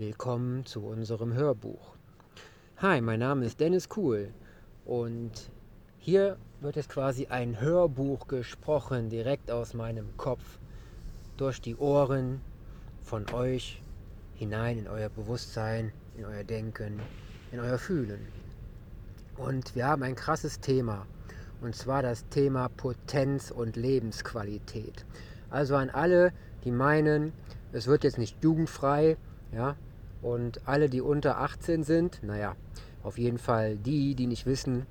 Willkommen zu unserem Hörbuch. Hi, mein Name ist Dennis Kuhl und hier wird jetzt quasi ein Hörbuch gesprochen, direkt aus meinem Kopf, durch die Ohren von euch hinein in euer Bewusstsein, in euer Denken, in euer Fühlen. Und wir haben ein krasses Thema, und zwar das Thema Potenz und Lebensqualität. Also an alle, die meinen, es wird jetzt nicht jugendfrei, ja, und alle, die unter 18 sind, naja, auf jeden Fall die, die nicht wissen,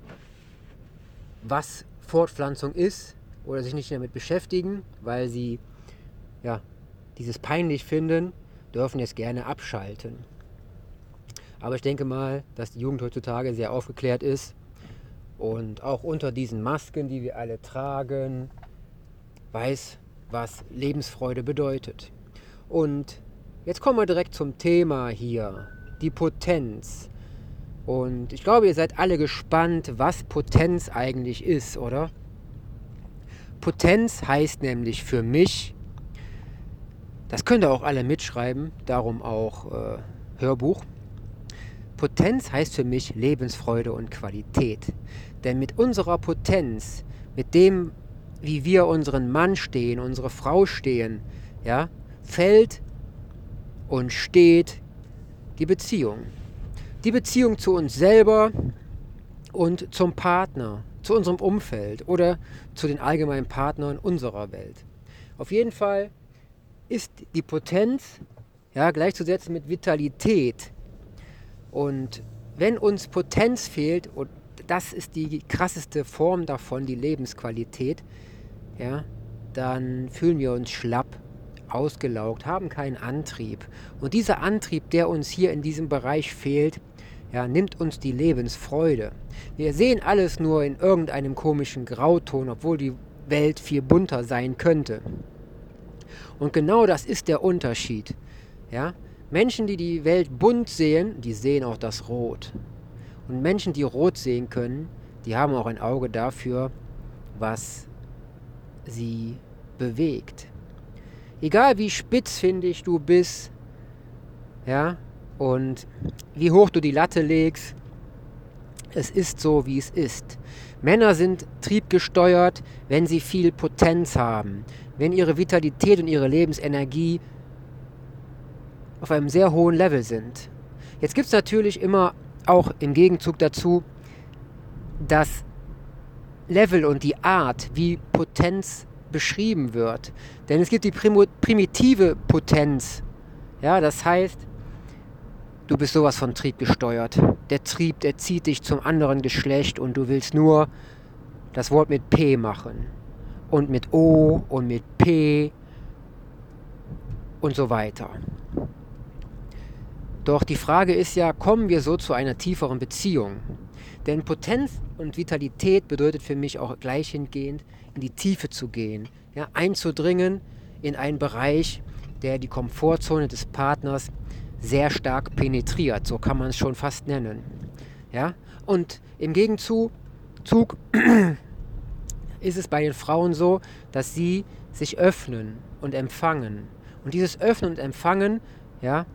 was Fortpflanzung ist oder sich nicht damit beschäftigen, weil sie ja, dieses peinlich finden, dürfen jetzt gerne abschalten. Aber ich denke mal, dass die Jugend heutzutage sehr aufgeklärt ist und auch unter diesen Masken, die wir alle tragen, weiß, was Lebensfreude bedeutet. Und jetzt kommen wir direkt zum Thema hier, die Potenz. Und ich glaube, ihr seid alle gespannt, was Potenz eigentlich ist, oder? Potenz heißt nämlich für mich, das könnt ihr auch alle mitschreiben, darum auch äh, Hörbuch. Potenz heißt für mich Lebensfreude und Qualität. Denn mit unserer Potenz, mit dem, wie wir unseren Mann stehen, unsere Frau stehen, ja, fällt und steht die Beziehung. Die Beziehung zu uns selber und zum Partner, zu unserem Umfeld oder zu den allgemeinen Partnern unserer Welt. Auf jeden Fall ist die Potenz ja, gleichzusetzen mit Vitalität. Und wenn uns Potenz fehlt, und das ist die krasseste Form davon, die Lebensqualität, ja, dann fühlen wir uns schlapp, ausgelaugt, haben keinen Antrieb. Und dieser Antrieb, der uns hier in diesem Bereich fehlt, ja, nimmt uns die Lebensfreude. Wir sehen alles nur in irgendeinem komischen Grauton, obwohl die Welt viel bunter sein könnte. Und genau das ist der Unterschied. Ja? Menschen, die die Welt bunt sehen, die sehen auch das Rot. Und Menschen, die Rot sehen können, die haben auch ein Auge dafür, was sie bewegt. Egal wie spitzfindig du bist, ja, und wie hoch du die Latte legst, es ist so, wie es ist. Männer sind triebgesteuert, wenn sie viel Potenz haben, wenn ihre Vitalität und ihre Lebensenergie auf einem sehr hohen Level sind. Jetzt gibt es natürlich immer auch im Gegenzug dazu das Level und die Art, wie Potenz beschrieben wird. Denn es gibt die primitive Potenz. Ja, das heißt, du bist sowas von Trieb gesteuert. Der Trieb, der zieht dich zum anderen Geschlecht und du willst nur das Wort mit P machen. Und mit O und mit P und so weiter. Doch die Frage ist ja, kommen wir so zu einer tieferen Beziehung? Denn Potenz und Vitalität bedeutet für mich auch gleich hingehend, in die Tiefe zu gehen, ja, einzudringen in einen Bereich, der die Komfortzone des Partners sehr stark penetriert, so kann man es schon fast nennen. Ja? Und im Gegenzug ist es bei den Frauen so, dass sie sich öffnen und empfangen. Und dieses Öffnen und Empfangen, ja,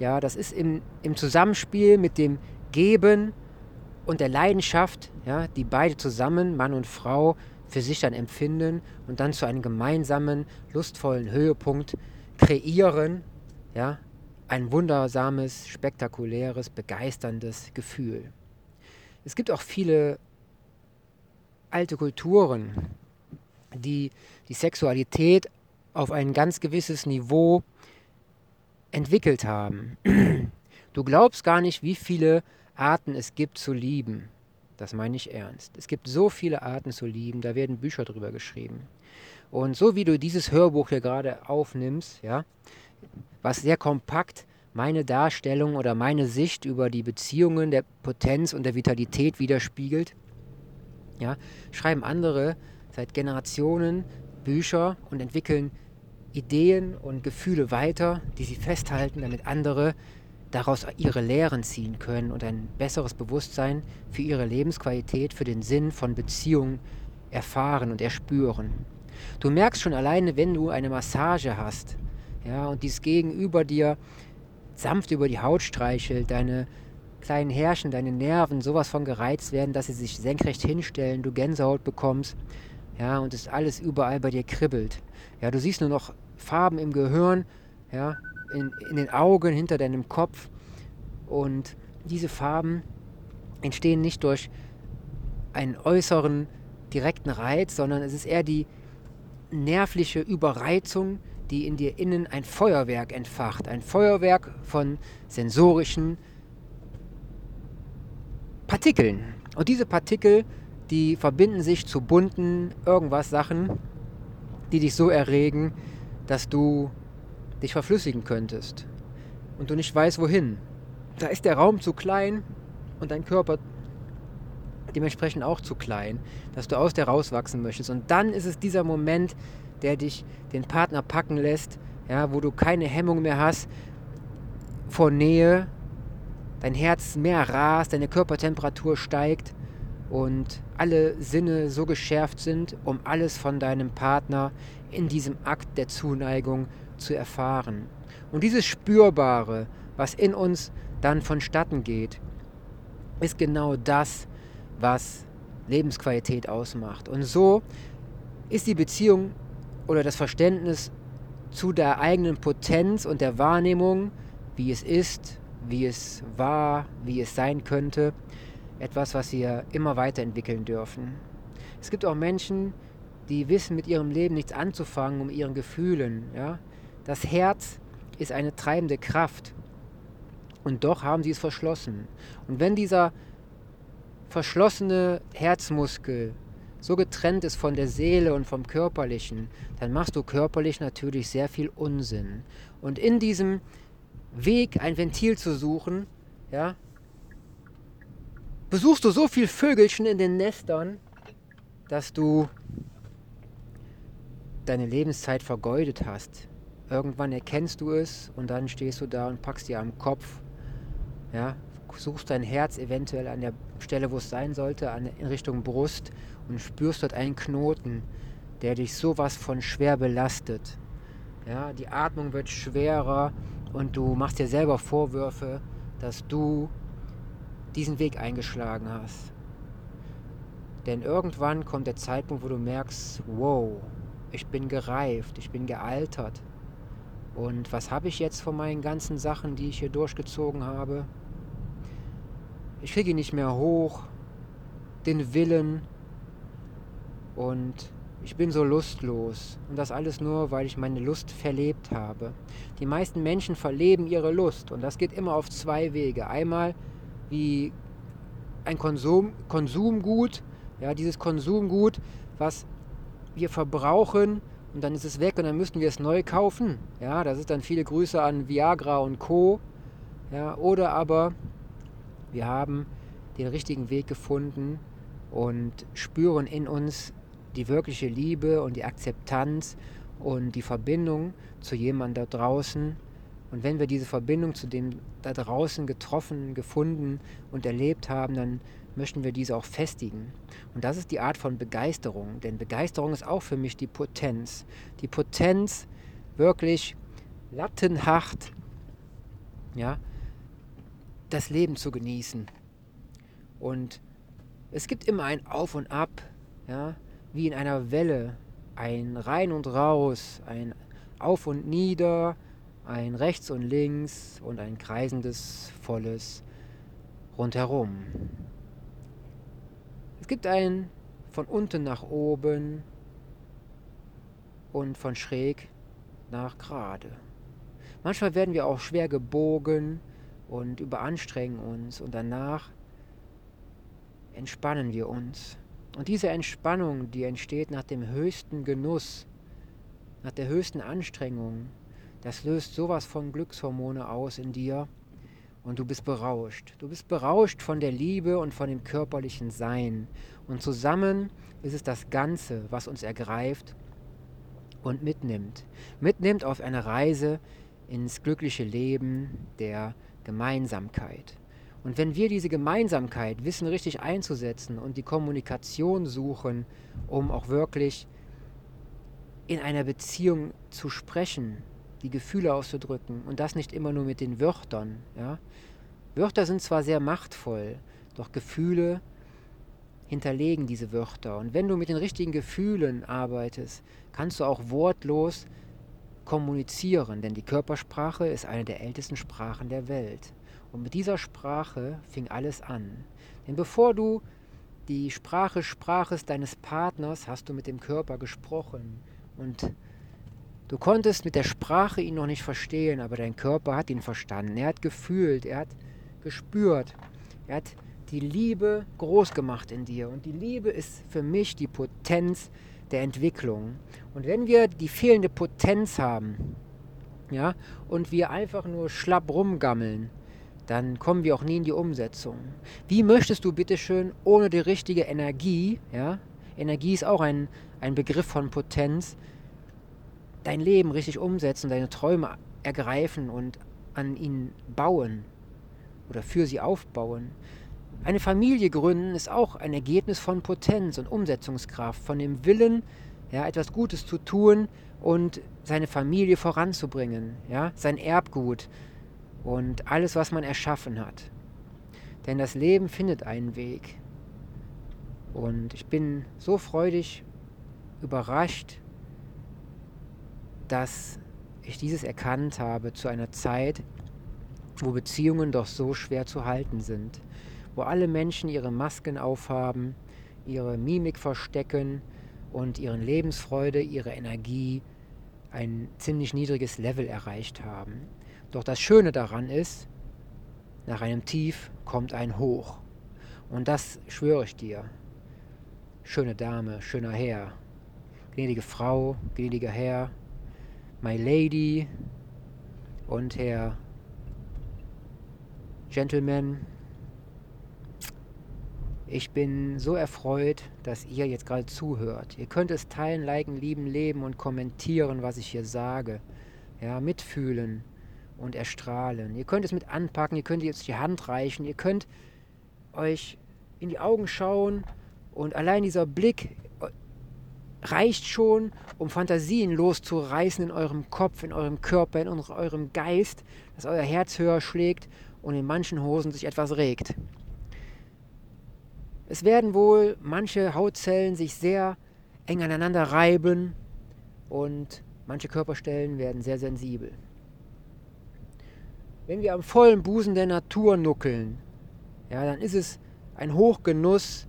ja, das ist im, im Zusammenspiel mit dem Geben und der Leidenschaft, ja, die beide zusammen, Mann und Frau, für sich dann empfinden und dann zu einem gemeinsamen, lustvollen Höhepunkt kreieren, ja, ein wundersames, spektakuläres, begeisterndes Gefühl. Es gibt auch viele alte Kulturen, die die Sexualität auf ein ganz gewisses Niveau entwickelt haben. Du glaubst gar nicht, wie viele Arten es gibt zu lieben. Das meine ich ernst. Es gibt so viele Arten zu lieben, da werden Bücher drüber geschrieben. Und so wie du dieses Hörbuch hier gerade aufnimmst, ja, was sehr kompakt meine Darstellung oder meine Sicht über die Beziehungen der Potenz und der Vitalität widerspiegelt, ja, schreiben andere seit Generationen Bücher und entwickeln Ideen und Gefühle weiter, die sie festhalten, damit andere daraus ihre Lehren ziehen können und ein besseres Bewusstsein für ihre Lebensqualität, für den Sinn von Beziehungen erfahren und erspüren. Du merkst schon alleine, wenn du eine Massage hast, ja, und dies Gegenüber dir sanft über die Haut streichelt, deine kleinen Härchen, deine Nerven sowas von gereizt werden, dass sie sich senkrecht hinstellen, du Gänsehaut bekommst, ja, und es alles überall bei dir kribbelt. Ja, du siehst nur noch Farben im Gehirn, ja, in, in den Augen, hinter deinem Kopf. Und diese Farben entstehen nicht durch einen äußeren direkten Reiz, sondern es ist eher die nervliche Überreizung, die in dir innen ein Feuerwerk entfacht. Ein Feuerwerk von sensorischen Partikeln. Und diese Partikel, die verbinden sich zu bunten irgendwas Sachen, die dich so erregen, dass du dich verflüssigen könntest und du nicht weißt wohin. Da ist der Raum zu klein und dein Körper dementsprechend auch zu klein, dass du aus der rauswachsen möchtest. Und dann ist es dieser Moment, der dich den Partner packen lässt, ja, wo du keine Hemmung mehr hast vor Nähe, dein Herz mehr rast, deine Körpertemperatur steigt und alle Sinne so geschärft sind, um alles von deinem Partner in diesem Akt der Zuneigung zu erfahren. Und dieses Spürbare, was in uns dann vonstatten geht, ist genau das, was Lebensqualität ausmacht. Und so ist die Beziehung oder das Verständnis zu der eigenen Potenz und der Wahrnehmung, wie es ist, wie es war, wie es sein könnte, etwas, was wir immer weiterentwickeln dürfen. Es gibt auch Menschen, die wissen mit ihrem Leben nichts anzufangen, um ihren Gefühlen. Ja? Das Herz ist eine treibende Kraft und doch haben sie es verschlossen. Und wenn dieser verschlossene Herzmuskel so getrennt ist von der Seele und vom Körperlichen, dann machst du körperlich natürlich sehr viel Unsinn. Und in diesem Weg ein Ventil zu suchen, ja, besuchst du so viel Vögelchen in den Nestern, dass du deine Lebenszeit vergeudet hast. Irgendwann erkennst du es und dann stehst du da und packst dir am Kopf, ja, suchst dein Herz eventuell an der Stelle, wo es sein sollte, in Richtung Brust und spürst dort einen Knoten, der dich sowas von schwer belastet. Ja, die Atmung wird schwerer und du machst dir selber Vorwürfe, dass du diesen Weg eingeschlagen hast. Denn irgendwann kommt der Zeitpunkt, wo du merkst, wow, ich bin gereift, ich bin gealtert. Und was habe ich jetzt von meinen ganzen Sachen, die ich hier durchgezogen habe? Ich kriege ihn nicht mehr hoch, den Willen und ich bin so lustlos. Und das alles nur, weil ich meine Lust verlebt habe. Die meisten Menschen verleben ihre Lust und das geht immer auf zwei Wege. Einmal wie ein Konsum, Konsumgut, ja, dieses Konsumgut, was wir verbrauchen und dann ist es weg und dann müssten wir es neu kaufen. Ja, das ist dann viele Grüße an Viagra und Co. Ja, oder aber wir haben den richtigen Weg gefunden und spüren in uns die wirkliche Liebe und die Akzeptanz und die Verbindung zu jemandem da draußen. Und wenn wir diese Verbindung zu dem da draußen getroffen, gefunden und erlebt haben, dann möchten wir diese auch festigen. Und das ist die Art von Begeisterung, denn Begeisterung ist auch für mich die Potenz. Die Potenz, wirklich lattenhaft, ja, das Leben zu genießen. Und es gibt immer ein Auf und Ab, ja, wie in einer Welle, ein Rein und Raus, ein Auf und Nieder, ein Rechts und Links und ein kreisendes, volles Rundherum. Es gibt ein von unten nach oben und von schräg nach gerade. Manchmal werden wir auch schwer gebogen und überanstrengen uns und danach entspannen wir uns. Und diese Entspannung, die entsteht nach dem höchsten Genuss, nach der höchsten Anstrengung, das löst sowas von Glückshormone aus in dir, und du bist berauscht. Du bist berauscht von der Liebe und von dem körperlichen Sein. Und zusammen ist es das Ganze, was uns ergreift und mitnimmt. Mitnimmt auf eine Reise ins glückliche Leben der Gemeinsamkeit. Und wenn wir diese Gemeinsamkeit wissen, richtig einzusetzen und die Kommunikation suchen, um auch wirklich in einer Beziehung zu sprechen, die Gefühle auszudrücken und das nicht immer nur mit den Wörtern. Ja? Wörter sind zwar sehr machtvoll, doch Gefühle hinterlegen diese Wörter. Und wenn du mit den richtigen Gefühlen arbeitest, kannst du auch wortlos kommunizieren, denn die Körpersprache ist eine der ältesten Sprachen der Welt. Und mit dieser Sprache fing alles an. Denn bevor du die Sprache sprachest deines Partners, hast du mit dem Körper gesprochen. Und du konntest mit der Sprache ihn noch nicht verstehen, aber dein Körper hat ihn verstanden. Er hat gefühlt, er hat gespürt, er hat die Liebe groß gemacht in dir. Und die Liebe ist für mich die Potenz der Entwicklung. Und wenn wir die fehlende Potenz haben, ja, und wir einfach nur schlapp rumgammeln, dann kommen wir auch nie in die Umsetzung. Wie möchtest du bitteschön ohne die richtige Energie, ja, Energie ist auch ein, ein Begriff von Potenz, dein Leben richtig umsetzen, deine Träume ergreifen und an ihnen bauen oder für sie aufbauen. Eine Familie gründen ist auch ein Ergebnis von Potenz und Umsetzungskraft, von dem Willen, ja, etwas Gutes zu tun und seine Familie voranzubringen, ja, sein Erbgut und alles, was man erschaffen hat. Denn das Leben findet einen Weg. Und ich bin so freudig überrascht, dass ich dieses erkannt habe zu einer Zeit, wo Beziehungen doch so schwer zu halten sind wo alle Menschen ihre Masken aufhaben, ihre Mimik verstecken und ihren Lebensfreude, ihre Energie ein ziemlich niedriges Level erreicht haben. Doch das Schöne daran ist, nach einem Tief kommt ein Hoch. Und das schwöre ich dir. Schöne Dame, schöner Herr, gnädige Frau, gnädiger Herr, my lady und Herr Gentleman, ich bin so erfreut, dass ihr jetzt gerade zuhört. Ihr könnt es teilen, liken, lieben, leben und kommentieren, was ich hier sage. Ja, mitfühlen und erstrahlen. Ihr könnt es mit anpacken, ihr könnt jetzt die Hand reichen, ihr könnt euch in die Augen schauen und allein dieser Blick reicht schon, um Fantasien loszureißen in eurem Kopf, in eurem Körper, in eurem Geist, dass euer Herz höher schlägt und in manchen Hosen sich etwas regt. Es werden wohl manche Hautzellen sich sehr eng aneinander reiben und manche Körperstellen werden sehr sensibel. Wenn wir am vollen Busen der Natur nuckeln, ja, dann ist es ein Hochgenuss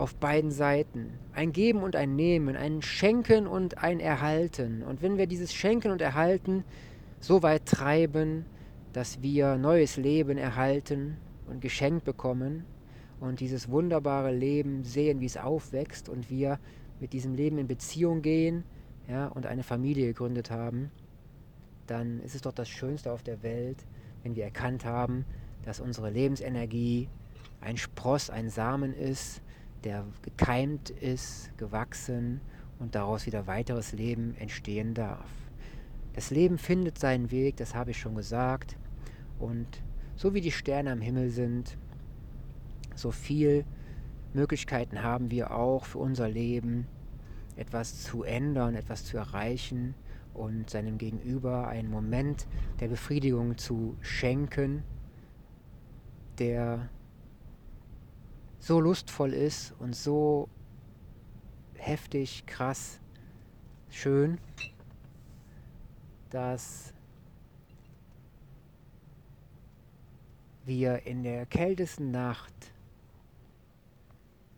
auf beiden Seiten. Ein Geben und ein Nehmen, ein Schenken und ein Erhalten. Und wenn wir dieses Schenken und Erhalten so weit treiben, dass wir neues Leben erhalten und geschenkt bekommen, und dieses wunderbare Leben sehen, wie es aufwächst und wir mit diesem Leben in Beziehung gehen ja, und eine Familie gegründet haben, dann ist es doch das Schönste auf der Welt, wenn wir erkannt haben, dass unsere Lebensenergie ein Spross, ein Samen ist, der gekeimt ist, gewachsen und daraus wieder weiteres Leben entstehen darf. Das Leben findet seinen Weg, das habe ich schon gesagt. Und so wie die Sterne am Himmel sind, so viel Möglichkeiten haben wir auch für unser Leben, etwas zu ändern, etwas zu erreichen und seinem Gegenüber einen Moment der Befriedigung zu schenken, der so lustvoll ist und so heftig, krass, schön, dass wir in der kältesten Nacht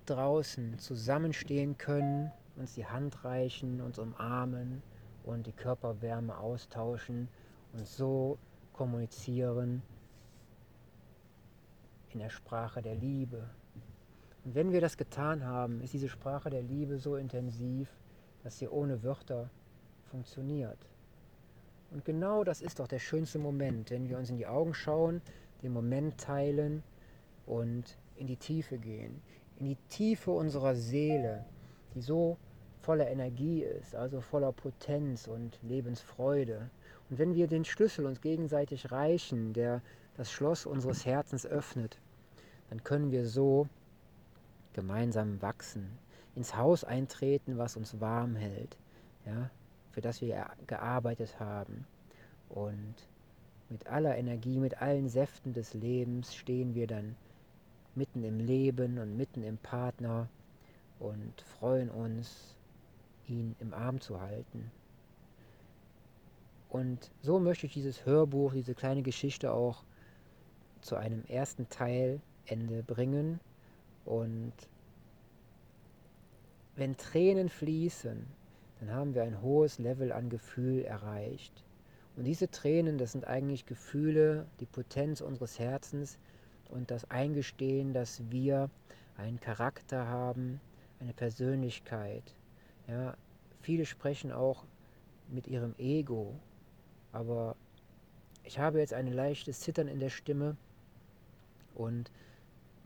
draußen zusammenstehen können, uns die Hand reichen, uns umarmen und die Körperwärme austauschen und so kommunizieren in der Sprache der Liebe. Wenn wir das getan haben, ist diese Sprache der Liebe so intensiv, dass sie ohne Wörter funktioniert. Und genau das ist doch der schönste Moment, wenn wir uns in die Augen schauen, den Moment teilen und in die Tiefe gehen in die Tiefe unserer Seele, die so voller Energie ist, also voller Potenz und Lebensfreude. Und wenn wir den Schlüssel uns gegenseitig reichen, der das Schloss unseres Herzens öffnet, dann können wir so gemeinsam wachsen, ins Haus eintreten, was uns warm hält, ja, für das wir gearbeitet haben. Und mit aller Energie, mit allen Säften des Lebens stehen wir dann mitten im Leben und mitten im Partner und freuen uns, ihn im Arm zu halten. Und so möchte ich dieses Hörbuch, diese kleine Geschichte auch zu einem ersten Teilende bringen. Und wenn Tränen fließen, dann haben wir ein hohes Level an Gefühl erreicht. Und diese Tränen, das sind eigentlich Gefühle, die Potenz unseres Herzens und das Eingestehen, dass wir einen Charakter haben, eine Persönlichkeit. Ja, viele sprechen auch mit ihrem Ego, aber ich habe jetzt ein leichtes Zittern in der Stimme und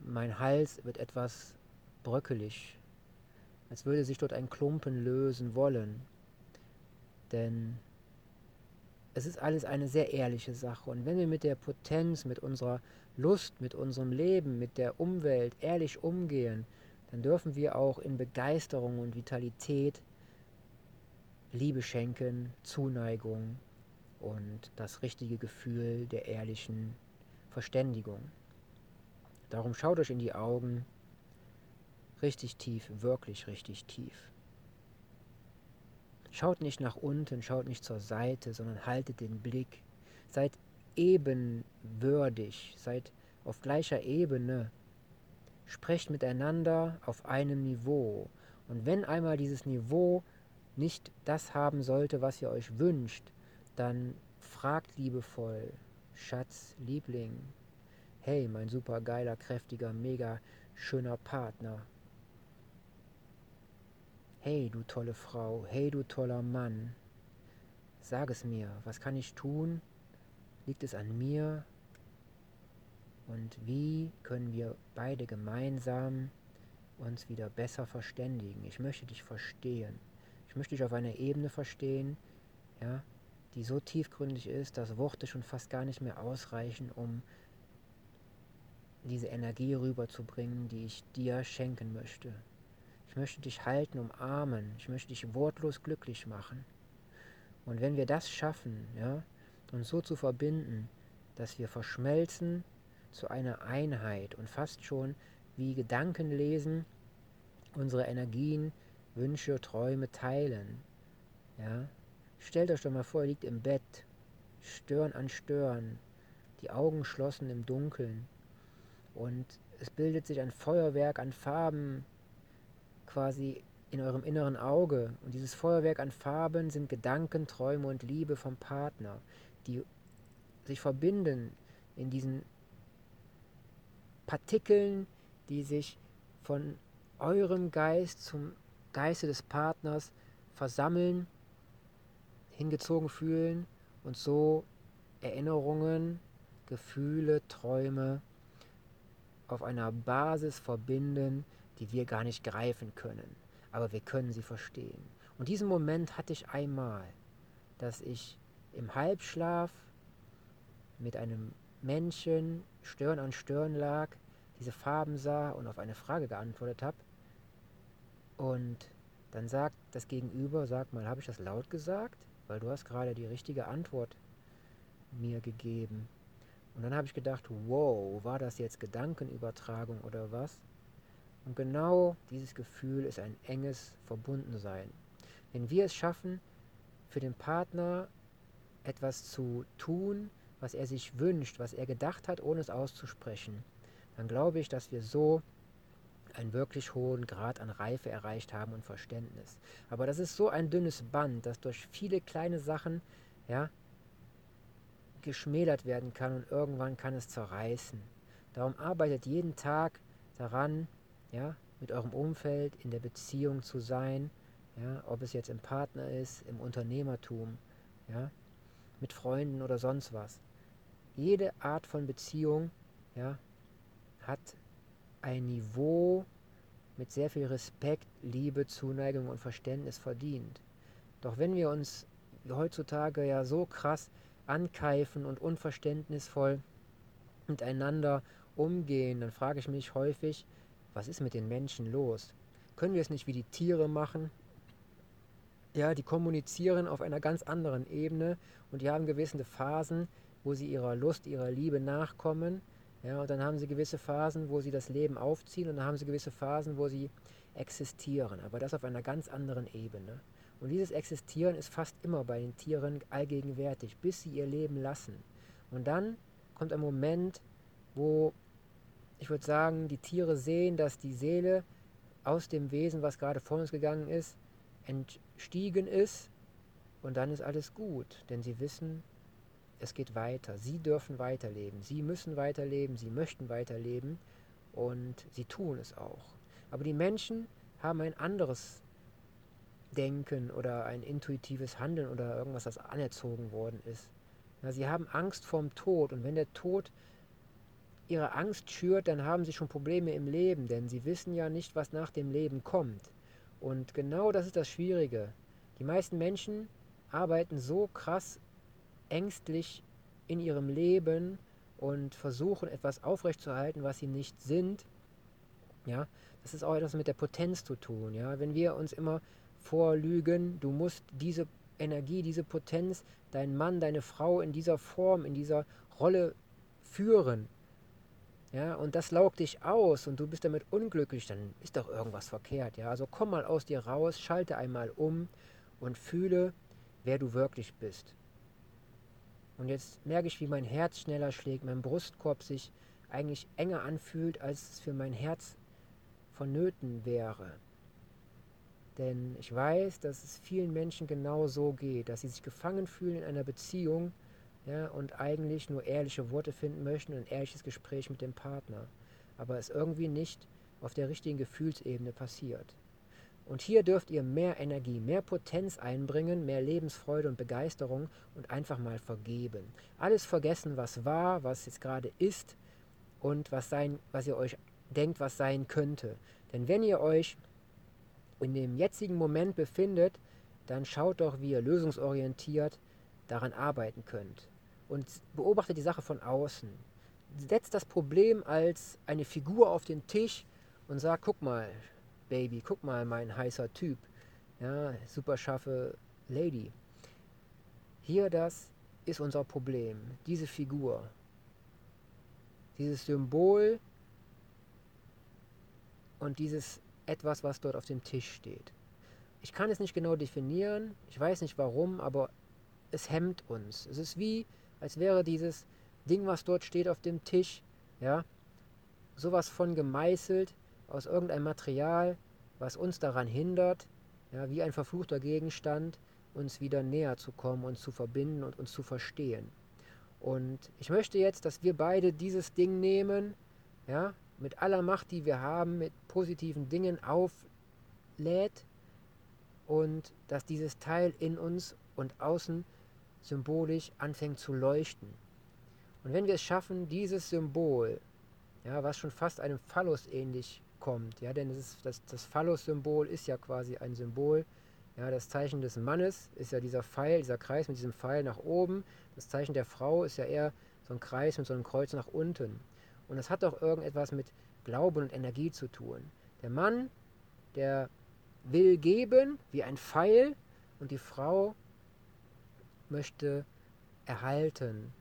mein Hals wird etwas bröckelig, als würde sich dort ein Klumpen lösen wollen. Denn es ist alles eine sehr ehrliche Sache. Und wenn wir mit der Potenz, mit unserer Lust, mit unserem Leben, mit der Umwelt ehrlich umgehen, dann dürfen wir auch in Begeisterung und Vitalität Liebe schenken, Zuneigung und das richtige Gefühl der ehrlichen Verständigung. Darum schaut euch in die Augen richtig tief, wirklich richtig tief. Schaut nicht nach unten, schaut nicht zur Seite, sondern haltet den Blick. Seid ebenwürdig, seid auf gleicher Ebene. Sprecht miteinander auf einem Niveau. Und wenn einmal dieses Niveau nicht das haben sollte, was ihr euch wünscht, dann fragt liebevoll, Schatz, Liebling, hey, mein super geiler, kräftiger, mega schöner Partner. Hey, du tolle Frau, hey, du toller Mann, sag es mir, was kann ich tun? Liegt es an mir? Und wie können wir beide gemeinsam uns wieder besser verständigen? Ich möchte dich verstehen. Ich möchte dich auf einer Ebene verstehen, ja, die so tiefgründig ist, dass Worte schon fast gar nicht mehr ausreichen, um diese Energie rüberzubringen, die ich dir schenken möchte. Ich möchte dich halten, umarmen. Ich möchte dich wortlos glücklich machen. Und wenn wir das schaffen, ja, uns so zu verbinden, dass wir verschmelzen zu einer Einheit und fast schon wie Gedanken lesen, unsere Energien, Wünsche, Träume teilen, ja, Stellt euch doch mal vor, ihr liegt im Bett, Stirn an Stirn, die Augen schlossen im Dunkeln und es bildet sich ein Feuerwerk an Farben quasi in eurem inneren Auge. Und dieses Feuerwerk an Farben sind Gedanken, Träume und Liebe vom Partner, die sich verbinden in diesen Partikeln, die sich von eurem Geist zum Geiste des Partners versammeln hingezogen fühlen und so Erinnerungen, Gefühle, Träume auf einer Basis verbinden, die wir gar nicht greifen können, aber wir können sie verstehen. Und diesen Moment hatte ich einmal, dass ich im Halbschlaf mit einem Männchen Stirn an Stirn lag, diese Farben sah und auf eine Frage geantwortet habe. Und dann sagt das Gegenüber, sag mal, habe ich das laut gesagt? weil du hast gerade die richtige Antwort mir gegeben. Und dann habe ich gedacht, wow, war das jetzt Gedankenübertragung oder was? Und genau dieses Gefühl ist ein enges Verbundensein. Wenn wir es schaffen, für den Partner etwas zu tun, was er sich wünscht, was er gedacht hat, ohne es auszusprechen, dann glaube ich, dass wir so einen wirklich hohen Grad an Reife erreicht haben und Verständnis. Aber das ist so ein dünnes Band, das durch viele kleine Sachen ja, geschmälert werden kann und irgendwann kann es zerreißen. Darum arbeitet jeden Tag daran, ja, mit eurem Umfeld in der Beziehung zu sein, ja, ob es jetzt im Partner ist, im Unternehmertum, ja, mit Freunden oder sonst was. Jede Art von Beziehung ja, hat ein Niveau mit sehr viel Respekt, Liebe, Zuneigung und Verständnis verdient. Doch wenn wir uns heutzutage ja so krass ankeifen und unverständnisvoll miteinander umgehen, dann frage ich mich häufig, was ist mit den Menschen los? Können wir es nicht wie die Tiere machen? Ja, die kommunizieren auf einer ganz anderen Ebene und die haben gewisse Phasen, wo sie ihrer Lust, ihrer Liebe nachkommen. Ja, und dann haben sie gewisse Phasen, wo sie das Leben aufziehen und dann haben sie gewisse Phasen, wo sie existieren. Aber das auf einer ganz anderen Ebene. Und dieses Existieren ist fast immer bei den Tieren allgegenwärtig, bis sie ihr Leben lassen. Und dann kommt ein Moment, wo ich würde sagen, die Tiere sehen, dass die Seele aus dem Wesen, was gerade vor uns gegangen ist, entstiegen ist und dann ist alles gut, denn sie wissen, es geht weiter. Sie dürfen weiterleben, sie müssen weiterleben, sie möchten weiterleben und sie tun es auch. Aber die Menschen haben ein anderes Denken oder ein intuitives Handeln oder irgendwas, das anerzogen worden ist. Ja, sie haben Angst vorm Tod und wenn der Tod ihre Angst schürt, dann haben sie schon Probleme im Leben, denn sie wissen ja nicht, was nach dem Leben kommt. Und genau das ist das Schwierige. Die meisten Menschen arbeiten so krass ängstlich in ihrem Leben und versuchen etwas aufrechtzuerhalten, was sie nicht sind. Ja, das ist auch etwas mit der Potenz zu tun. Ja, wenn wir uns immer vorlügen, du musst diese Energie, diese Potenz, deinen Mann, deine Frau in dieser Form, in dieser Rolle führen, ja, und das laugt dich aus und du bist damit unglücklich, dann ist doch irgendwas verkehrt, ja. Also komm mal aus dir raus, schalte einmal um und fühle, wer du wirklich bist. Und jetzt merke ich, wie mein Herz schneller schlägt, mein Brustkorb sich eigentlich enger anfühlt, als es für mein Herz vonnöten wäre. Denn ich weiß, dass es vielen Menschen genau so geht, dass sie sich gefangen fühlen in einer Beziehung, ja, und eigentlich nur ehrliche Worte finden möchten und ein ehrliches Gespräch mit dem Partner, aber es irgendwie nicht auf der richtigen Gefühlsebene passiert. Und hier dürft ihr mehr Energie, mehr Potenz einbringen, mehr Lebensfreude und Begeisterung und einfach mal vergeben. Alles vergessen, was war, was jetzt gerade ist und was, sein, was ihr euch denkt, was sein könnte. Denn wenn ihr euch in dem jetzigen Moment befindet, dann schaut doch, wie ihr lösungsorientiert daran arbeiten könnt und beobachtet die Sache von außen. Setzt das Problem als eine Figur auf den Tisch und sagt, guck mal, Baby, guck mal, mein heißer Typ, ja, super scharfe Lady. Hier das ist unser Problem, diese Figur, dieses Symbol und dieses etwas, was dort auf dem Tisch steht. Ich kann es nicht genau definieren, ich weiß nicht warum, aber es hemmt uns. Es ist wie, als wäre dieses Ding, was dort steht auf dem Tisch, ja, sowas von gemeißelt aus irgendeinem Material, was uns daran hindert, ja, wie ein verfluchter Gegenstand, uns wieder näher zu kommen, uns zu verbinden und uns zu verstehen. Und ich möchte jetzt, dass wir beide dieses Ding nehmen, ja, mit aller Macht, die wir haben, mit positiven Dingen auflädt und dass dieses Teil in uns und außen symbolisch anfängt zu leuchten. Und wenn wir es schaffen, dieses Symbol, ja, was schon fast einem Phallus ähnlich kommt, ja, denn ist, das, das Phallus-Symbol ist ja quasi ein Symbol, ja, das Zeichen des Mannes ist ja dieser Pfeil, dieser Kreis mit diesem Pfeil nach oben. Das Zeichen der Frau ist ja eher so ein Kreis mit so einem Kreuz nach unten. Und das hat doch irgendetwas mit Glauben und Energie zu tun. Der Mann, der will geben wie ein Pfeil und die Frau möchte erhalten.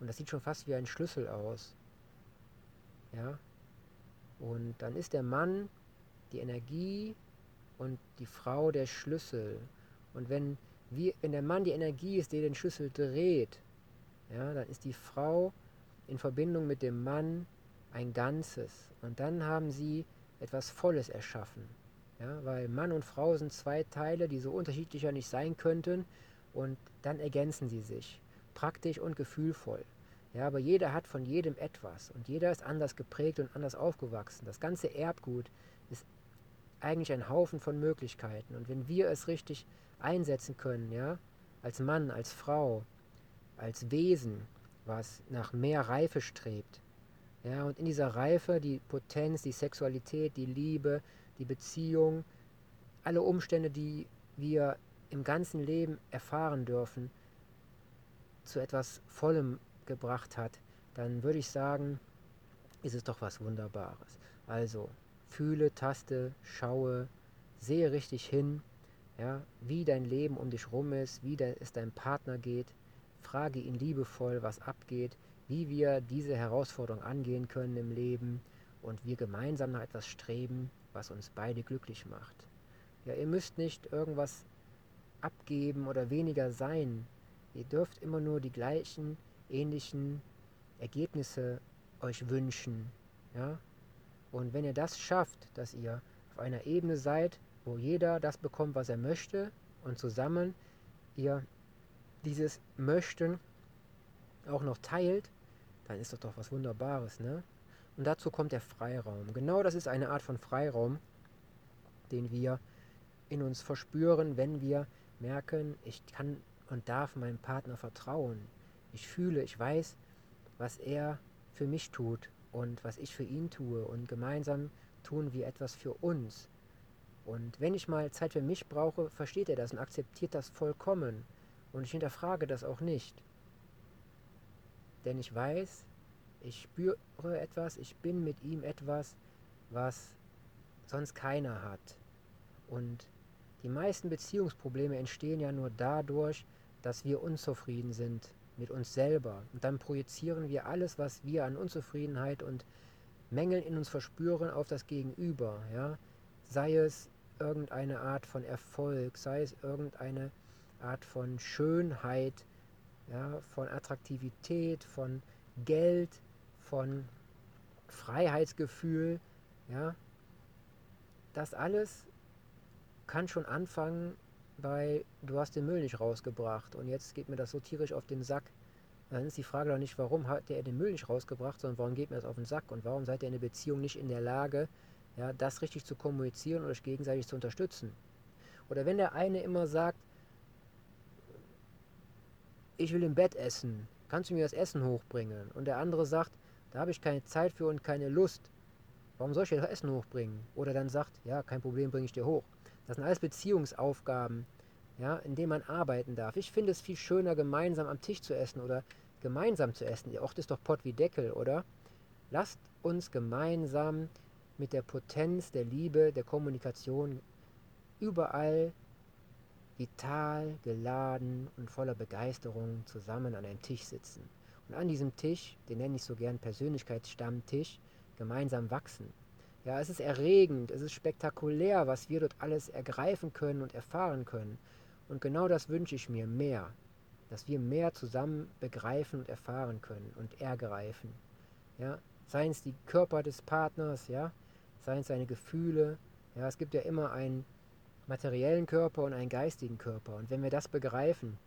Und das sieht schon fast wie ein Schlüssel aus. Ja? Und dann ist der Mann die Energie und die Frau der Schlüssel. Und wenn, wir, wenn der Mann die Energie ist, die den Schlüssel dreht, ja, dann ist die Frau in Verbindung mit dem Mann ein Ganzes. Und dann haben sie etwas Volles erschaffen. Ja, weil Mann und Frau sind zwei Teile, die so unterschiedlicher nicht sein könnten, und dann ergänzen sie sich, praktisch und gefühlvoll. Ja, aber jeder hat von jedem etwas und jeder ist anders geprägt und anders aufgewachsen. Das ganze Erbgut ist eigentlich ein Haufen von Möglichkeiten und wenn wir es richtig einsetzen können, ja, als Mann, als Frau, als Wesen, was nach mehr Reife strebt, ja, und in dieser Reife die Potenz, die Sexualität, die Liebe, die Beziehung, alle Umstände, die wir im ganzen Leben erfahren dürfen, zu etwas Vollem gebracht hat, dann würde ich sagen, ist es doch was Wunderbares. Also fühle, taste, schaue, sehe richtig hin, ja, wie dein Leben um dich rum ist, wie es deinem Partner geht. Frage ihn liebevoll, was abgeht, wie wir diese Herausforderung angehen können im Leben und wir gemeinsam nach etwas streben, was uns beide glücklich macht. Ja, ihr müsst nicht irgendwas abgeben oder weniger sein. Ihr dürft immer nur die gleichen, ähnlichen Ergebnisse euch wünschen. Ja? Und wenn ihr das schafft, dass ihr auf einer Ebene seid, wo jeder das bekommt, was er möchte und zusammen ihr dieses Möchten auch noch teilt, dann ist das doch was Wunderbares, ne? Und dazu kommt der Freiraum. Genau das ist eine Art von Freiraum, den wir in uns verspüren, wenn wir merken, ich kann und darf meinem Partner vertrauen. Ich fühle, ich weiß, was er für mich tut und was ich für ihn tue und gemeinsam tun wir etwas für uns. Und wenn ich mal Zeit für mich brauche, versteht er das und akzeptiert das vollkommen. Und ich hinterfrage das auch nicht. Denn ich weiß, ich spüre etwas, ich bin mit ihm etwas, was sonst keiner hat. Und die meisten Beziehungsprobleme entstehen ja nur dadurch, dass wir unzufrieden sind mit uns selber. Und dann projizieren wir alles, was wir an Unzufriedenheit und Mängeln in uns verspüren, auf das Gegenüber. Ja? Sei es irgendeine Art von Erfolg, sei es irgendeine Art von Schönheit, ja, von Attraktivität, von Geld, von Freiheitsgefühl, ja. Das alles kann schon anfangen bei, du hast den Müll nicht rausgebracht und jetzt geht mir das so tierisch auf den Sack. Dann ist die Frage doch nicht, warum hat der den Müll nicht rausgebracht, sondern warum geht mir das auf den Sack und warum seid ihr in der Beziehung nicht in der Lage, ja, das richtig zu kommunizieren und euch gegenseitig zu unterstützen. Oder wenn der eine immer sagt, ich will im Bett essen, kannst du mir das Essen hochbringen? Und der andere sagt, da habe ich keine Zeit für und keine Lust. Warum soll ich dir das Essen hochbringen? Oder dann sagt, ja, kein Problem, bringe ich dir hoch. Das sind alles Beziehungsaufgaben, ja, in denen man arbeiten darf. Ich finde es viel schöner, gemeinsam am Tisch zu essen oder gemeinsam zu essen. Ihr Ort ist doch Pott wie Deckel, oder? Lasst uns gemeinsam mit der Potenz der Liebe, der Kommunikation überall vital, geladen und voller Begeisterung zusammen an einem Tisch sitzen. Und an diesem Tisch, den nenne ich so gern Persönlichkeitsstammtisch, gemeinsam wachsen. Ja, es ist erregend, es ist spektakulär, was wir dort alles ergreifen können und erfahren können. Und genau das wünsche ich mir mehr, dass wir mehr zusammen begreifen und erfahren können und ergreifen. Ja, seien es die Körper des Partners, ja, seien es seine Gefühle. Ja, es gibt ja immer einen materiellen Körper und einen geistigen Körper. Und wenn wir das begreifen,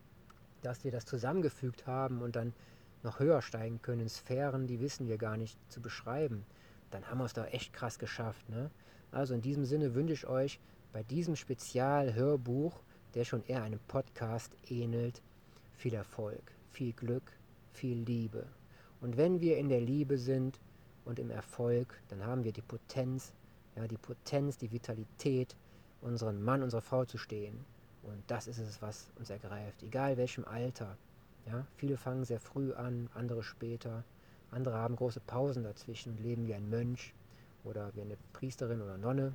dass wir das zusammengefügt haben und dann noch höher steigen können in Sphären, die wissen wir gar nicht zu beschreiben, dann haben wir es da echt krass geschafft. Ne? Also in diesem Sinne wünsche ich euch bei diesem Spezialhörbuch, der schon eher einem Podcast ähnelt, viel Erfolg, viel Glück, viel Liebe. Und wenn wir in der Liebe sind und im Erfolg, dann haben wir die Potenz, ja, die Potenz, die Vitalität, unseren Mann, unsere Frau zu stehen. Und das ist es, was uns ergreift, egal welchem Alter. Ja, viele fangen sehr früh an, andere später. Andere haben große Pausen dazwischen und leben wie ein Mönch oder wie eine Priesterin oder Nonne.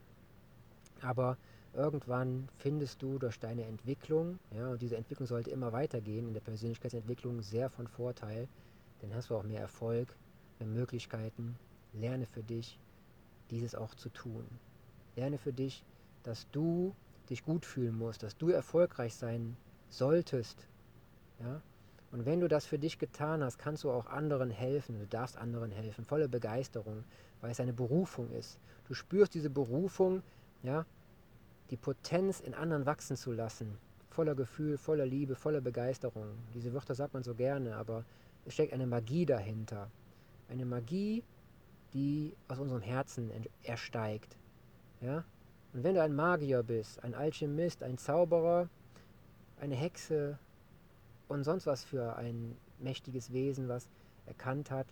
Aber irgendwann findest du durch deine Entwicklung, ja, und diese Entwicklung sollte immer weitergehen, in der Persönlichkeitsentwicklung sehr von Vorteil, dann hast du auch mehr Erfolg, mehr Möglichkeiten. Lerne für dich, dieses auch zu tun. Lerne für dich, dass du dich gut fühlen musst, dass du erfolgreich sein solltest. Ja? Und wenn du das für dich getan hast, kannst du auch anderen helfen. Du darfst anderen helfen, volle Begeisterung, weil es eine Berufung ist. Du spürst diese Berufung, ja, die Potenz in anderen wachsen zu lassen. Voller Gefühl, voller Liebe, voller Begeisterung. Diese Wörter sagt man so gerne, aber es steckt eine Magie dahinter. Eine Magie, die aus unserem Herzen ersteigt. Ja? Und wenn du ein Magier bist, ein Alchemist, ein Zauberer, eine Hexe und sonst was für ein mächtiges Wesen, was erkannt hat,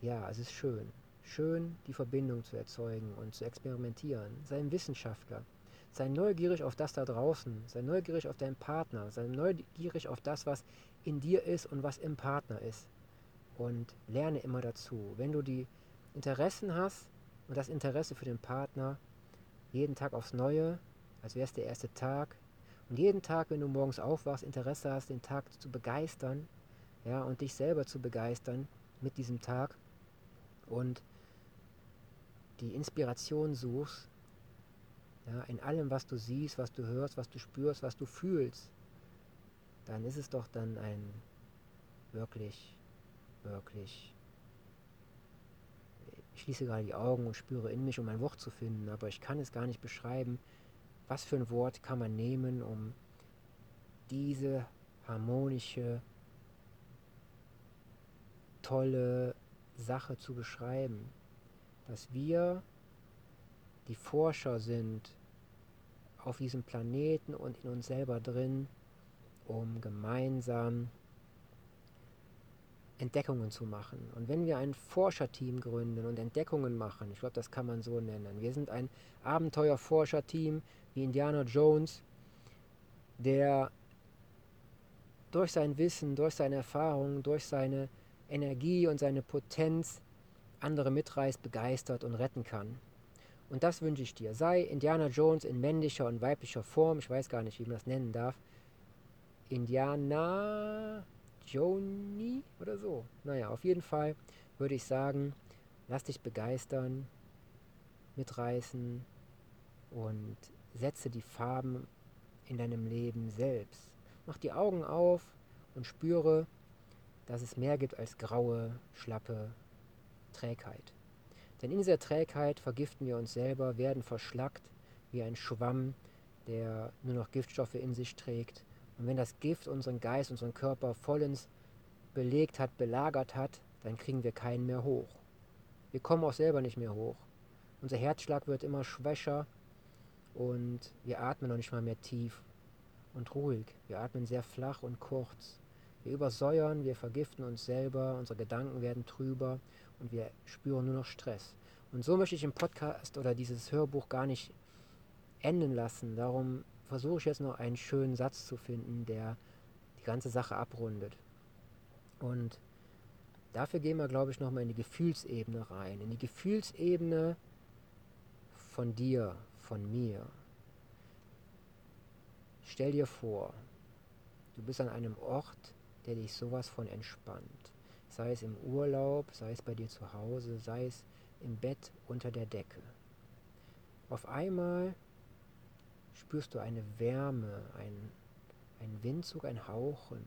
ja, es ist schön. Schön, die Verbindung zu erzeugen und zu experimentieren. Sei ein Wissenschaftler. Sei neugierig auf das da draußen. Sei neugierig auf deinen Partner. Sei neugierig auf das, was in dir ist und was im Partner ist. Und lerne immer dazu. Wenn du die Interessen hast und das Interesse für den Partner, jeden Tag aufs Neue als wäre es der erste Tag. Und jeden Tag, wenn du morgens aufwachst, Interesse hast, den Tag zu begeistern, ja, und dich selber zu begeistern mit diesem Tag und die Inspiration suchst, ja, in allem, was du siehst, was du hörst, was du spürst, was du fühlst, dann ist es doch dann ein wirklich, wirklich ich schließe gerade die Augen und spüre in mich, um ein Wort zu finden, aber ich kann es gar nicht beschreiben. Was für ein Wort kann man nehmen, um diese harmonische, tolle Sache zu beschreiben? Dass wir die Forscher sind auf diesem Planeten und in uns selber drin, um gemeinsam Entdeckungen zu machen. Und wenn wir ein Forscherteam gründen und Entdeckungen machen, ich glaube, das kann man so nennen, wir sind ein Abenteuerforscherteam wie Indiana Jones, der durch sein Wissen, durch seine Erfahrung, durch seine Energie und seine Potenz andere mitreißt, begeistert und retten kann. Und das wünsche ich dir. Sei Indiana Jones in männlicher und weiblicher Form, ich weiß gar nicht, wie man das nennen darf. Indiana Joni oder so. Naja, auf jeden Fall würde ich sagen, lass dich begeistern, mitreißen und setze die Farben in deinem Leben selbst. Mach die Augen auf und spüre, dass es mehr gibt als graue, schlappe Trägheit. Denn in dieser Trägheit vergiften wir uns selber, werden verschlackt wie ein Schwamm, der nur noch Giftstoffe in sich trägt und wenn das Gift unseren Geist, unseren Körper vollends belegt hat, belagert hat, dann kriegen wir keinen mehr hoch. Wir kommen auch selber nicht mehr hoch. Unser Herzschlag wird immer schwächer und wir atmen noch nicht mal mehr tief und ruhig. Wir atmen sehr flach und kurz. Wir übersäuern, wir vergiften uns selber, unsere Gedanken werden trüber und wir spüren nur noch Stress. Und so möchte ich im Podcast oder dieses Hörbuch gar nicht enden lassen. Darum versuche ich jetzt noch einen schönen Satz zu finden, der die ganze Sache abrundet. Und dafür gehen wir, glaube ich, nochmal in die Gefühlsebene rein. In die Gefühlsebene von dir, von mir. Stell dir vor, du bist an einem Ort, der dich sowas von entspannt. Sei es im Urlaub, sei es bei dir zu Hause, sei es im Bett unter der Decke. Auf einmal spürst du eine Wärme, ein, ein Windzug, ein Hauchen.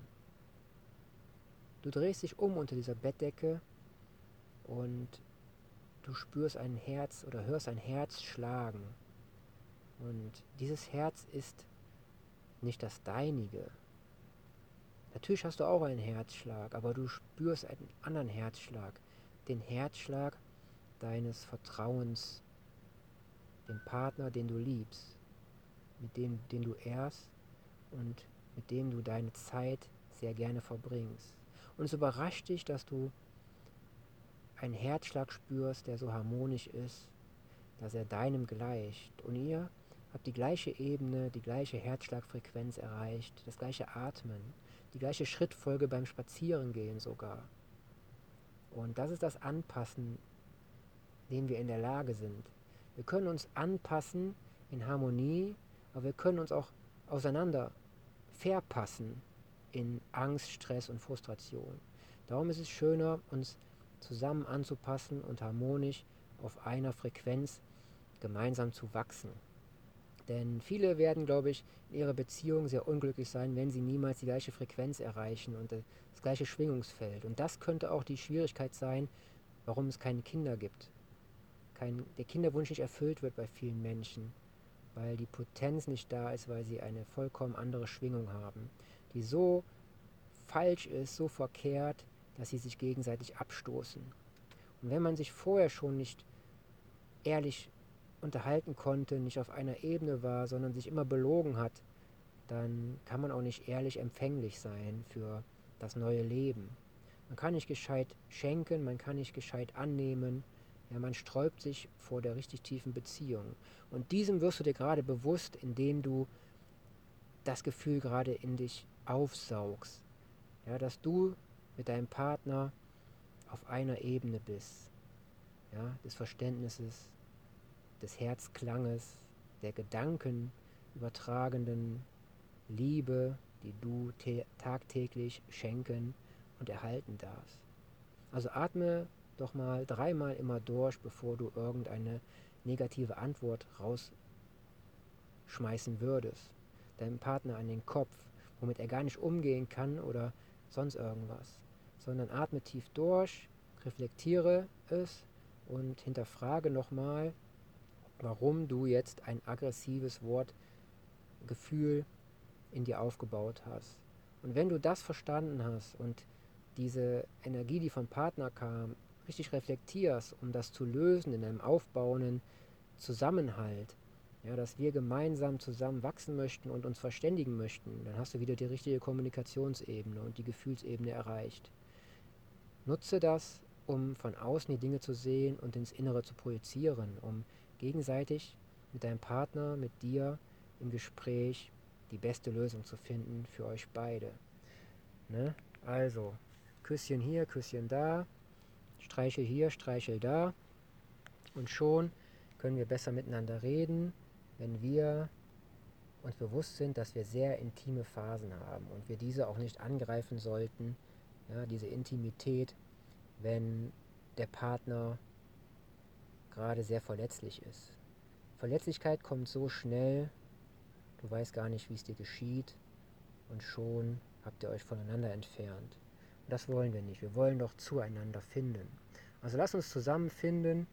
Du drehst dich um unter dieser Bettdecke und du spürst ein Herz oder hörst ein Herz schlagen. Und dieses Herz ist nicht das deinige. Natürlich hast du auch einen Herzschlag, aber du spürst einen anderen Herzschlag. Den Herzschlag deines Vertrauens, den Partner, den du liebst mit dem, den du ehrst und mit dem du deine Zeit sehr gerne verbringst. Und es überrascht dich, dass du einen Herzschlag spürst, der so harmonisch ist, dass er deinem gleicht. Und ihr habt die gleiche Ebene, die gleiche Herzschlagfrequenz erreicht, das gleiche Atmen, die gleiche Schrittfolge beim Spazierengehen sogar. Und das ist das Anpassen, dem wir in der Lage sind. Wir können uns anpassen in Harmonie aber wir können uns auch auseinander verpassen in Angst, Stress und Frustration. Darum ist es schöner, uns zusammen anzupassen und harmonisch auf einer Frequenz gemeinsam zu wachsen. Denn viele werden, glaube ich, in ihrer Beziehung sehr unglücklich sein, wenn sie niemals die gleiche Frequenz erreichen und das gleiche Schwingungsfeld. Und das könnte auch die Schwierigkeit sein, warum es keine Kinder gibt. Kein, der Kinderwunsch nicht erfüllt wird bei vielen Menschen weil die Potenz nicht da ist, weil sie eine vollkommen andere Schwingung haben, die so falsch ist, so verkehrt, dass sie sich gegenseitig abstoßen. Und wenn man sich vorher schon nicht ehrlich unterhalten konnte, nicht auf einer Ebene war, sondern sich immer belogen hat, dann kann man auch nicht ehrlich empfänglich sein für das neue Leben. Man kann nicht gescheit schenken, man kann nicht gescheit annehmen, ja, man sträubt sich vor der richtig tiefen Beziehung. Und diesem wirst du dir gerade bewusst, indem du das Gefühl gerade in dich aufsaugst. Ja, dass du mit deinem Partner auf einer Ebene bist. Ja, des Verständnisses, des Herzklanges, der Gedanken übertragenden Liebe, die du tagtäglich schenken und erhalten darfst. Also atme doch mal dreimal immer durch, bevor du irgendeine negative Antwort rausschmeißen würdest. Deinem Partner an den Kopf, womit er gar nicht umgehen kann oder sonst irgendwas. Sondern atme tief durch, reflektiere es und hinterfrage nochmal, warum du jetzt ein aggressives Wortgefühl in dir aufgebaut hast. Und wenn du das verstanden hast und diese Energie, die vom Partner kam, richtig reflektierst, um das zu lösen in einem aufbauenden Zusammenhalt, ja, dass wir gemeinsam zusammen wachsen möchten und uns verständigen möchten, dann hast du wieder die richtige Kommunikationsebene und die Gefühlsebene erreicht. Nutze das, um von außen die Dinge zu sehen und ins Innere zu projizieren, um gegenseitig mit deinem Partner, mit dir im Gespräch die beste Lösung zu finden für euch beide. Ne? Also, Küsschen hier, Küsschen da, Streichel hier, Streichel da. Und schon können wir besser miteinander reden, wenn wir uns bewusst sind, dass wir sehr intime Phasen haben und wir diese auch nicht angreifen sollten, ja, diese Intimität, wenn der Partner gerade sehr verletzlich ist. Verletzlichkeit kommt so schnell, du weißt gar nicht, wie es dir geschieht und schon habt ihr euch voneinander entfernt. Das wollen wir nicht. Wir wollen doch zueinander finden. Also lass uns zusammenfinden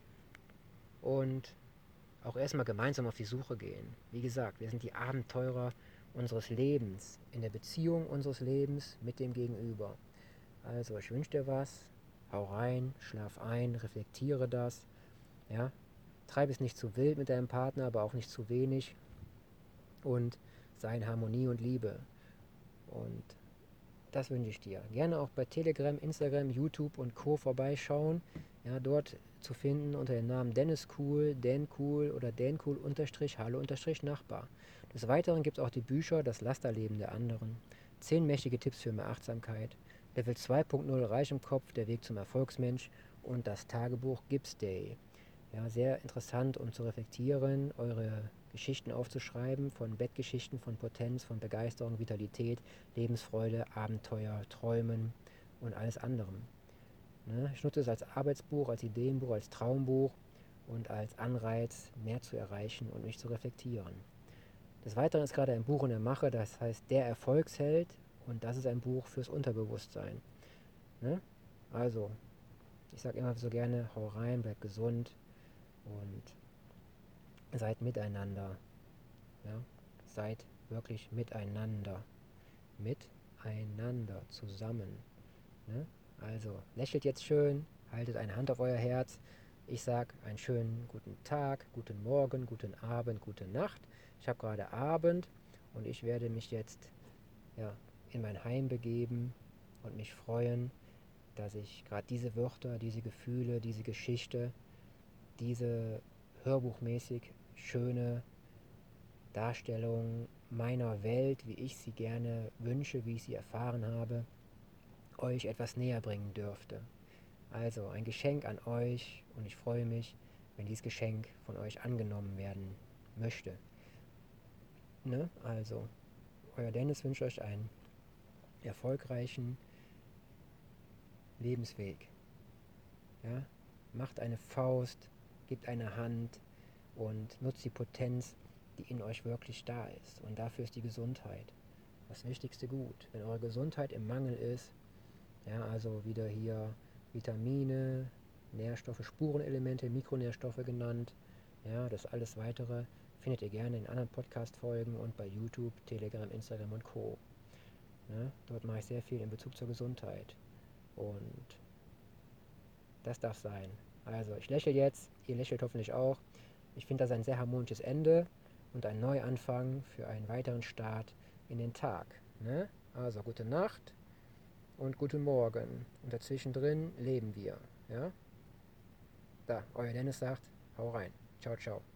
und auch erstmal gemeinsam auf die Suche gehen. Wie gesagt, wir sind die Abenteurer unseres Lebens, in der Beziehung unseres Lebens mit dem Gegenüber. Also ich wünsche dir was, hau rein, schlaf ein, reflektiere das, ja, treib es nicht zu wild mit deinem Partner, aber auch nicht zu wenig und sei in Harmonie und Liebe. Und das wünsche ich dir. Gerne auch bei Telegram, Instagram, YouTube und Co. vorbeischauen. Ja, dort zu finden unter dem Namen Dennis Cool, Dan Cool oder Dan Cool unterstrich Hallo unterstrich Nachbar. Des Weiteren gibt es auch die Bücher Das Lasterleben der anderen. Zehn mächtige Tipps für mehr Achtsamkeit. Level 2.0 Reich im Kopf, der Weg zum Erfolgsmensch und das Tagebuch Gibbs Day. Ja, sehr interessant, um zu reflektieren, eure Geschichten aufzuschreiben, von Bettgeschichten, von Potenz, von Begeisterung, Vitalität, Lebensfreude, Abenteuer, Träumen und alles anderem. Ne? Ich nutze es als Arbeitsbuch, als Ideenbuch, als Traumbuch und als Anreiz, mehr zu erreichen und mich zu reflektieren. Des Weiteren ist gerade ein Buch in der Mache, das heißt Der Erfolgsheld und das ist ein Buch fürs Unterbewusstsein. Ne? Also, ich sage immer so gerne, hau rein, bleib gesund und seid miteinander. Ja? Seid wirklich miteinander. Miteinander zusammen. Ne? Also lächelt jetzt schön, haltet eine Hand auf euer Herz. Ich sage einen schönen guten Tag, guten Morgen, guten Abend, gute Nacht. Ich habe gerade Abend und ich werde mich jetzt ja, in mein Heim begeben und mich freuen, dass ich gerade diese Wörter, diese Gefühle, diese Geschichte, diese hörbuchmäßig schöne Darstellung meiner Welt, wie ich sie gerne wünsche, wie ich sie erfahren habe, euch etwas näher bringen dürfte. Also ein Geschenk an euch und ich freue mich, wenn dieses Geschenk von euch angenommen werden möchte. Ne? Also, euer Dennis wünscht euch einen erfolgreichen Lebensweg. Ja? Macht eine Faust, gebt eine Hand, und nutzt die Potenz, die in euch wirklich da ist. Und dafür ist die Gesundheit das wichtigste Gut. Wenn eure Gesundheit im Mangel ist, ja, also wieder hier Vitamine, Nährstoffe, Spurenelemente, Mikronährstoffe genannt, ja, das alles weitere findet ihr gerne in anderen Podcast-Folgen und bei YouTube, Telegram, Instagram und Co. Ja, dort mache ich sehr viel in Bezug zur Gesundheit. Und das darf sein. Also, ich lächle jetzt, ihr lächelt hoffentlich auch. Ich finde das ein sehr harmonisches Ende und ein Neuanfang für einen weiteren Start in den Tag. Ne? Also gute Nacht und guten Morgen. Und dazwischen drin leben wir. Ja? Da, euer Dennis sagt, hau rein. Ciao, ciao.